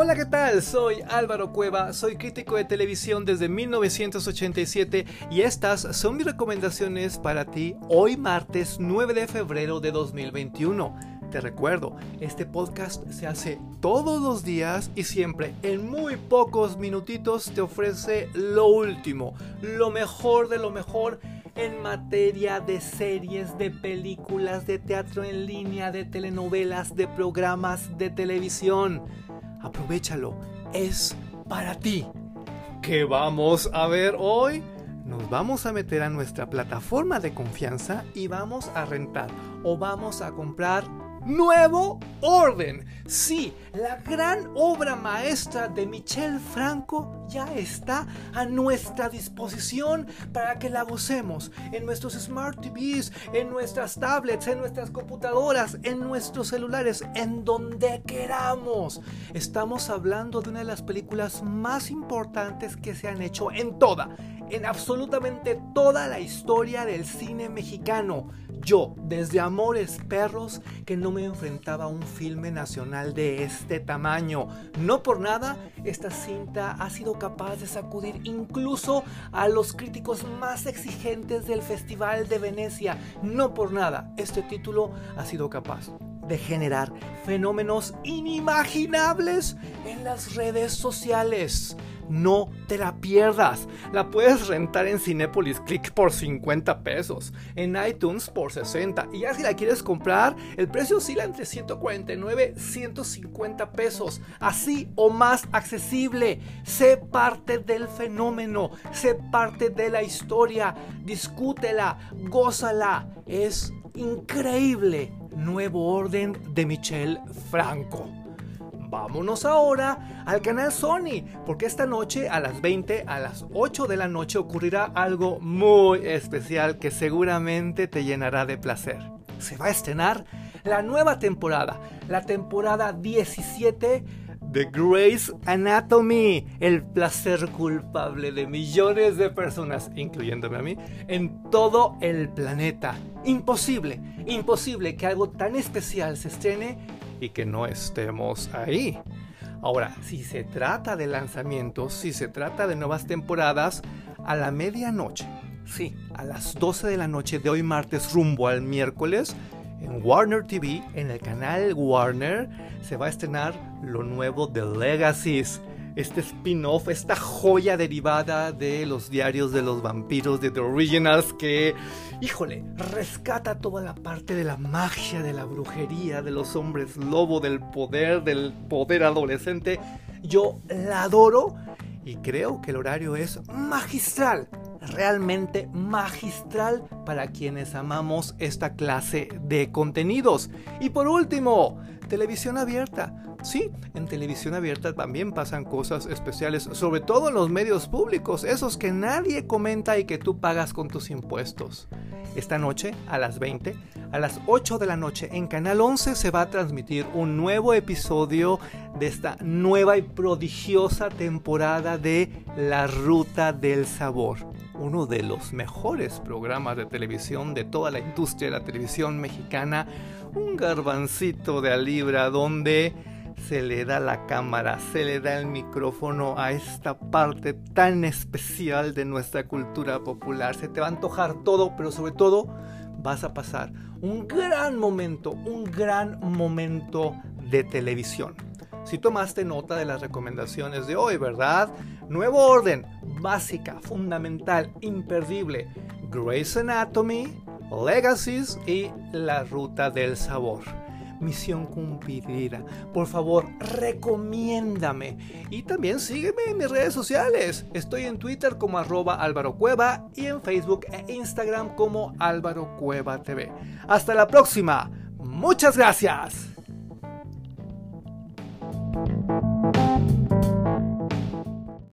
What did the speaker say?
Hola, ¿qué tal? Soy Álvaro Cueva, soy crítico de televisión desde 1987 y estas son mis recomendaciones para ti hoy martes 9 de febrero de 2021. Te recuerdo, este podcast se hace todos los días y siempre en muy pocos minutitos te ofrece lo último, lo mejor de lo mejor en materia de series, de películas, de teatro en línea, de telenovelas, de programas de televisión. Aprovechalo, es para ti. ¿Qué vamos a ver hoy? Nos vamos a meter a nuestra plataforma de confianza y vamos a rentar o vamos a comprar Nuevo Orden. Sí, la gran obra maestra de Michel Franco ya está a nuestra disposición para que la gocemos en nuestros smart TVs, en nuestras tablets, en nuestras computadoras, en nuestros celulares, en donde queramos. Estamos hablando de una de las películas más importantes que se han hecho en toda, en absolutamente toda la historia del cine mexicano. Yo, desde Amores Perros, que no me enfrentaba a un filme nacional de este tamaño. No por nada, esta cinta ha sido capaz de sacudir incluso a los críticos más exigentes del Festival de Venecia. No por nada, este título ha sido capaz de generar fenómenos inimaginables en las redes sociales. No te la pierdas. La puedes rentar en Cinepolis Click por 50 pesos, en iTunes por 60 y ya si la quieres comprar, el precio oscila entre 149 y 150 pesos, así o más accesible. Sé parte del fenómeno, sé parte de la historia, discútela, gózala. Es increíble. Nuevo orden de Michel Franco. Vámonos ahora al canal Sony, porque esta noche a las 20, a las 8 de la noche ocurrirá algo muy especial que seguramente te llenará de placer. Se va a estrenar la nueva temporada, la temporada 17 de Grey's Anatomy, el placer culpable de millones de personas, incluyéndome a mí, en todo el planeta. Imposible, imposible que algo tan especial se estrene y que no estemos ahí. Ahora, si se trata de lanzamientos, si se trata de nuevas temporadas, a la medianoche, sí, a las 12 de la noche de hoy martes rumbo al miércoles, en Warner TV, en el canal Warner, se va a estrenar lo nuevo de Legacies este spin-off, esta joya derivada de los diarios de los vampiros de The Originals que, híjole, rescata toda la parte de la magia, de la brujería, de los hombres lobo, del poder, del poder adolescente. Yo la adoro y creo que el horario es magistral, realmente magistral para quienes amamos esta clase de contenidos. Y por último, televisión abierta. Sí, en televisión abierta también pasan cosas especiales, sobre todo en los medios públicos, esos que nadie comenta y que tú pagas con tus impuestos. Esta noche, a las 20, a las 8 de la noche, en Canal 11 se va a transmitir un nuevo episodio de esta nueva y prodigiosa temporada de La Ruta del Sabor uno de los mejores programas de televisión de toda la industria de la televisión mexicana, un garbancito de a donde se le da la cámara, se le da el micrófono a esta parte tan especial de nuestra cultura popular. Se te va a antojar todo, pero sobre todo vas a pasar un gran momento, un gran momento de televisión. Si tomaste nota de las recomendaciones de hoy, ¿verdad? Nuevo orden, básica, fundamental, imperdible. Grey's Anatomy, Legacies y La Ruta del Sabor misión cumplida. Por favor, recomiéndame. Y también sígueme en mis redes sociales. Estoy en Twitter como arroba Álvaro Cueva y en Facebook e Instagram como Álvaro Cueva TV. Hasta la próxima. Muchas gracias.